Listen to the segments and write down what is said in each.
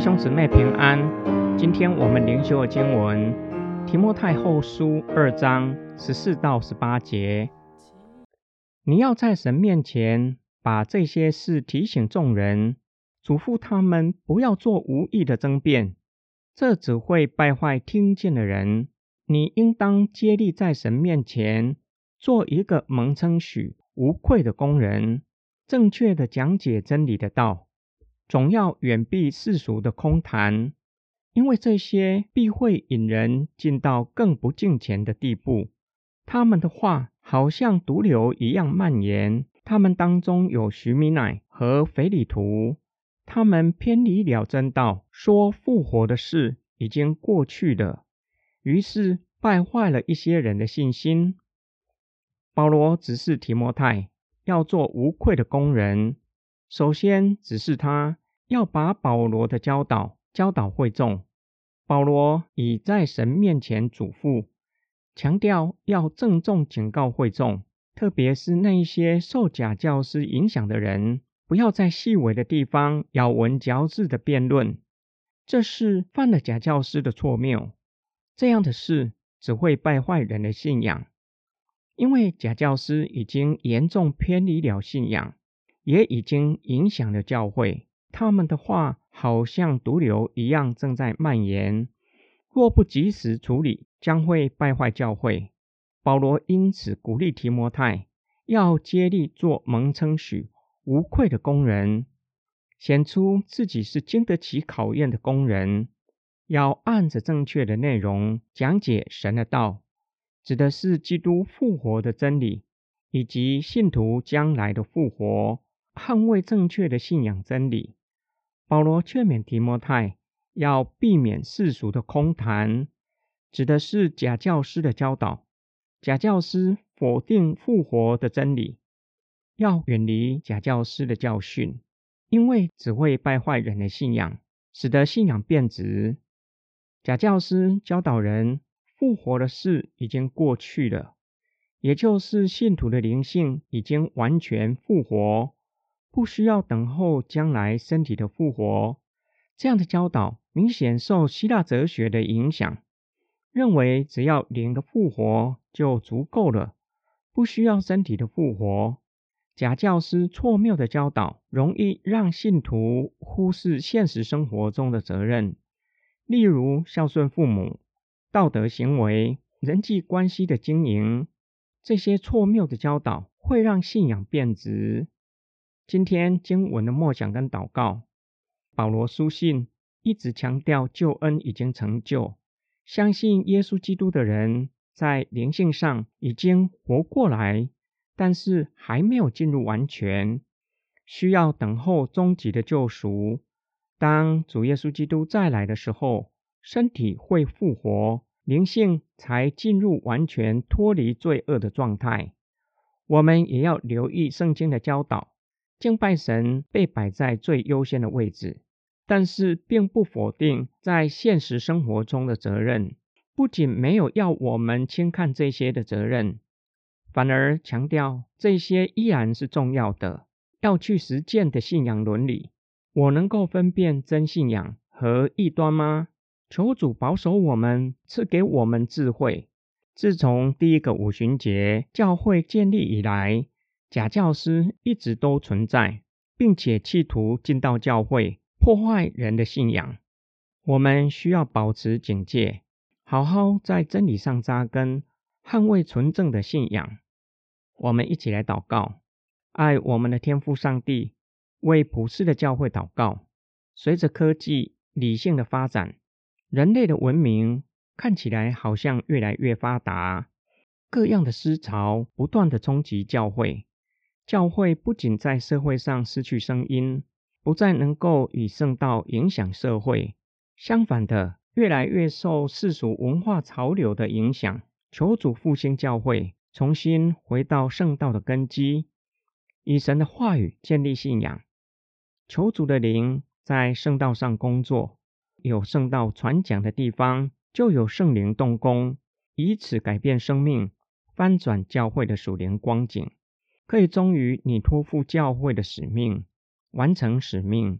兄姊妹平安。今天我们灵修的经文《提摩太后书》二章十四到十八节。你要在神面前把这些事提醒众人，嘱咐他们不要做无意的争辩，这只会败坏听见的人。你应当接力在神面前，做一个蒙称许、无愧的工人，正确的讲解真理的道。总要远避世俗的空谈，因为这些必会引人进到更不敬虔的地步。他们的话好像毒瘤一样蔓延。他们当中有徐米乃和腓里图，他们偏离了真道，说复活的事已经过去了，于是败坏了一些人的信心。保罗指示提摩太要做无愧的工人，首先指示他。要把保罗的教导教导会众。保罗已在神面前嘱咐，强调要郑重警告会众，特别是那一些受假教师影响的人，不要在细微的地方咬文嚼字的辩论，这是犯了假教师的错谬。这样的事只会败坏人的信仰，因为假教师已经严重偏离了信仰，也已经影响了教会。他们的话好像毒瘤一样正在蔓延，若不及时处理，将会败坏教会。保罗因此鼓励提摩太要接力做蒙称许、无愧的工人，显出自己是经得起考验的工人。要按着正确的内容讲解神的道，指的是基督复活的真理，以及信徒将来的复活，捍卫正确的信仰真理。保罗劝勉提摩太要避免世俗的空谈，指的是假教师的教导。假教师否定复活的真理，要远离假教师的教训，因为只会败坏人的信仰，使得信仰变质。假教师教导人复活的事已经过去了，也就是信徒的灵性已经完全复活。不需要等候将来身体的复活，这样的教导明显受希腊哲学的影响，认为只要灵的复活就足够了，不需要身体的复活。假教师错谬的教导，容易让信徒忽视现实生活中的责任，例如孝顺父母、道德行为、人际关系的经营。这些错谬的教导会让信仰变质。今天经文的默想跟祷告，保罗书信一直强调救恩已经成就，相信耶稣基督的人在灵性上已经活过来，但是还没有进入完全，需要等候终极的救赎。当主耶稣基督再来的时候，身体会复活，灵性才进入完全脱离罪恶的状态。我们也要留意圣经的教导。敬拜神被摆在最优先的位置，但是并不否定在现实生活中的责任。不仅没有要我们轻看这些的责任，反而强调这些依然是重要的，要去实践的信仰伦理。我能够分辨真信仰和异端吗？求主保守我们，赐给我们智慧。自从第一个五旬节教会建立以来。假教师一直都存在，并且企图进到教会，破坏人的信仰。我们需要保持警戒，好好在真理上扎根，捍卫纯正的信仰。我们一起来祷告，爱我们的天父上帝，为普世的教会祷告。随着科技理性的发展，人类的文明看起来好像越来越发达，各样的思潮不断的冲击教会。教会不仅在社会上失去声音，不再能够以圣道影响社会，相反的，越来越受世俗文化潮流的影响。求主复兴教会，重新回到圣道的根基，以神的话语建立信仰。求主的灵在圣道上工作，有圣道传讲的地方，就有圣灵动工，以此改变生命，翻转教会的属灵光景。可以忠于你托付教会的使命，完成使命。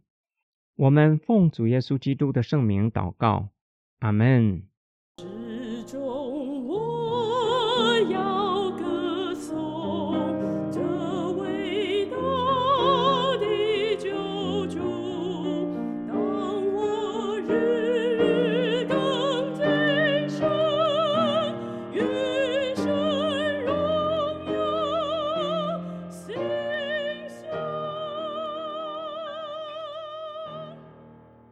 我们奉主耶稣基督的圣名祷告，阿门。